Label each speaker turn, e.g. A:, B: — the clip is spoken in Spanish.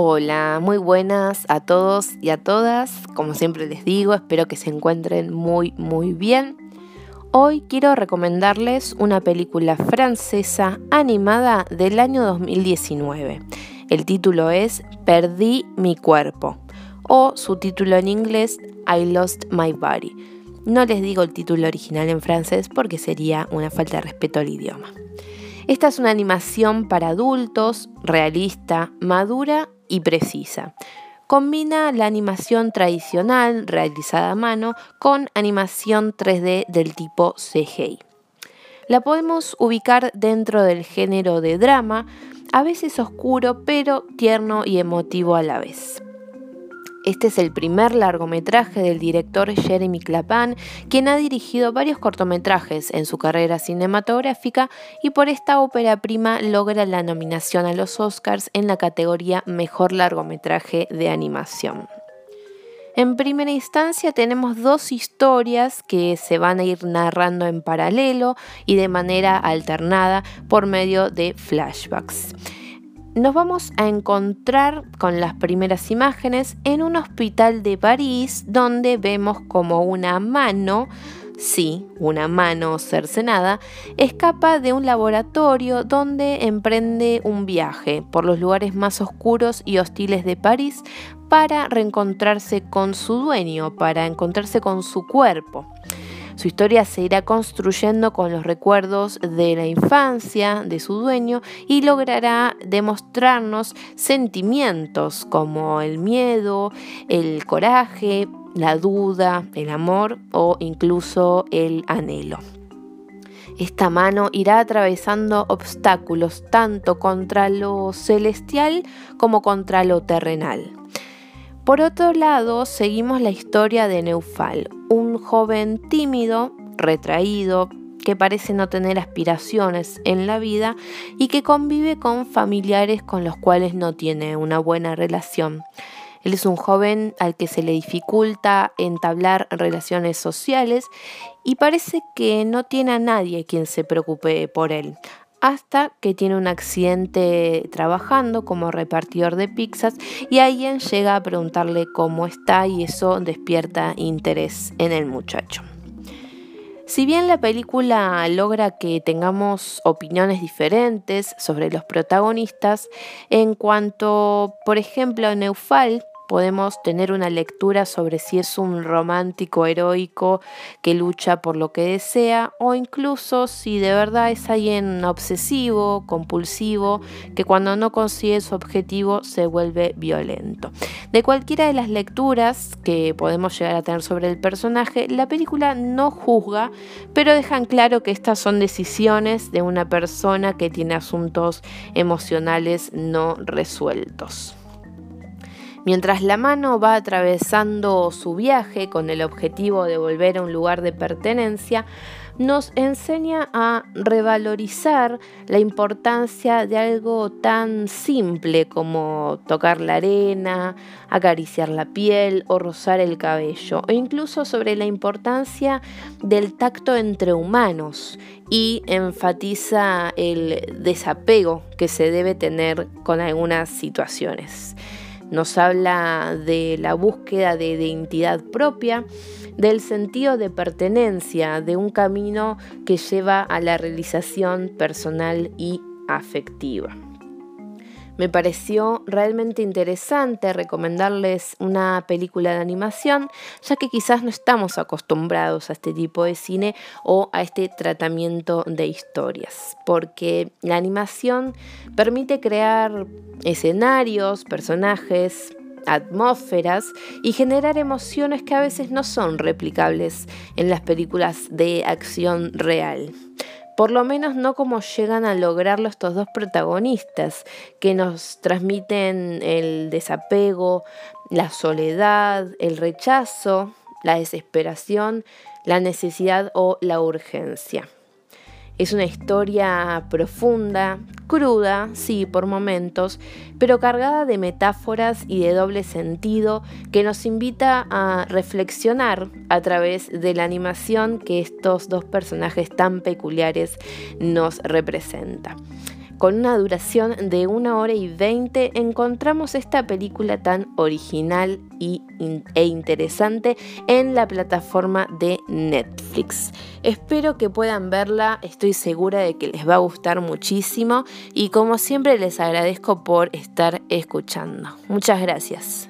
A: Hola, muy buenas a todos y a todas. Como siempre les digo, espero que se encuentren muy, muy bien. Hoy quiero recomendarles una película francesa animada del año 2019. El título es Perdí mi cuerpo o su título en inglés I Lost My Body. No les digo el título original en francés porque sería una falta de respeto al idioma. Esta es una animación para adultos, realista, madura y precisa. Combina la animación tradicional realizada a mano con animación 3D del tipo CGI. La podemos ubicar dentro del género de drama, a veces oscuro pero tierno y emotivo a la vez. Este es el primer largometraje del director Jeremy Clapan, quien ha dirigido varios cortometrajes en su carrera cinematográfica y por esta ópera prima logra la nominación a los Oscars en la categoría Mejor largometraje de animación. En primera instancia tenemos dos historias que se van a ir narrando en paralelo y de manera alternada por medio de flashbacks nos vamos a encontrar con las primeras imágenes en un hospital de París donde vemos como una mano, sí, una mano cercenada, escapa de un laboratorio donde emprende un viaje por los lugares más oscuros y hostiles de París para reencontrarse con su dueño, para encontrarse con su cuerpo. Su historia se irá construyendo con los recuerdos de la infancia de su dueño y logrará demostrarnos sentimientos como el miedo, el coraje, la duda, el amor o incluso el anhelo. Esta mano irá atravesando obstáculos tanto contra lo celestial como contra lo terrenal. Por otro lado, seguimos la historia de Neufal, un joven tímido, retraído, que parece no tener aspiraciones en la vida y que convive con familiares con los cuales no tiene una buena relación. Él es un joven al que se le dificulta entablar relaciones sociales y parece que no tiene a nadie quien se preocupe por él hasta que tiene un accidente trabajando como repartidor de pizzas y alguien llega a preguntarle cómo está y eso despierta interés en el muchacho. Si bien la película logra que tengamos opiniones diferentes sobre los protagonistas, en cuanto, por ejemplo, a Neufal, podemos tener una lectura sobre si es un romántico heroico que lucha por lo que desea o incluso si de verdad es alguien obsesivo, compulsivo, que cuando no consigue su objetivo se vuelve violento. De cualquiera de las lecturas que podemos llegar a tener sobre el personaje, la película no juzga, pero dejan claro que estas son decisiones de una persona que tiene asuntos emocionales no resueltos. Mientras la mano va atravesando su viaje con el objetivo de volver a un lugar de pertenencia, nos enseña a revalorizar la importancia de algo tan simple como tocar la arena, acariciar la piel o rozar el cabello, o incluso sobre la importancia del tacto entre humanos y enfatiza el desapego que se debe tener con algunas situaciones. Nos habla de la búsqueda de identidad propia, del sentido de pertenencia, de un camino que lleva a la realización personal y afectiva. Me pareció realmente interesante recomendarles una película de animación, ya que quizás no estamos acostumbrados a este tipo de cine o a este tratamiento de historias, porque la animación permite crear escenarios, personajes, atmósferas y generar emociones que a veces no son replicables en las películas de acción real. Por lo menos no como llegan a lograrlo estos dos protagonistas, que nos transmiten el desapego, la soledad, el rechazo, la desesperación, la necesidad o la urgencia. Es una historia profunda, cruda, sí, por momentos, pero cargada de metáforas y de doble sentido que nos invita a reflexionar a través de la animación que estos dos personajes tan peculiares nos representan. Con una duración de una hora y veinte encontramos esta película tan original y e interesante en la plataforma de Netflix. Espero que puedan verla, estoy segura de que les va a gustar muchísimo y como siempre les agradezco por estar escuchando. Muchas gracias.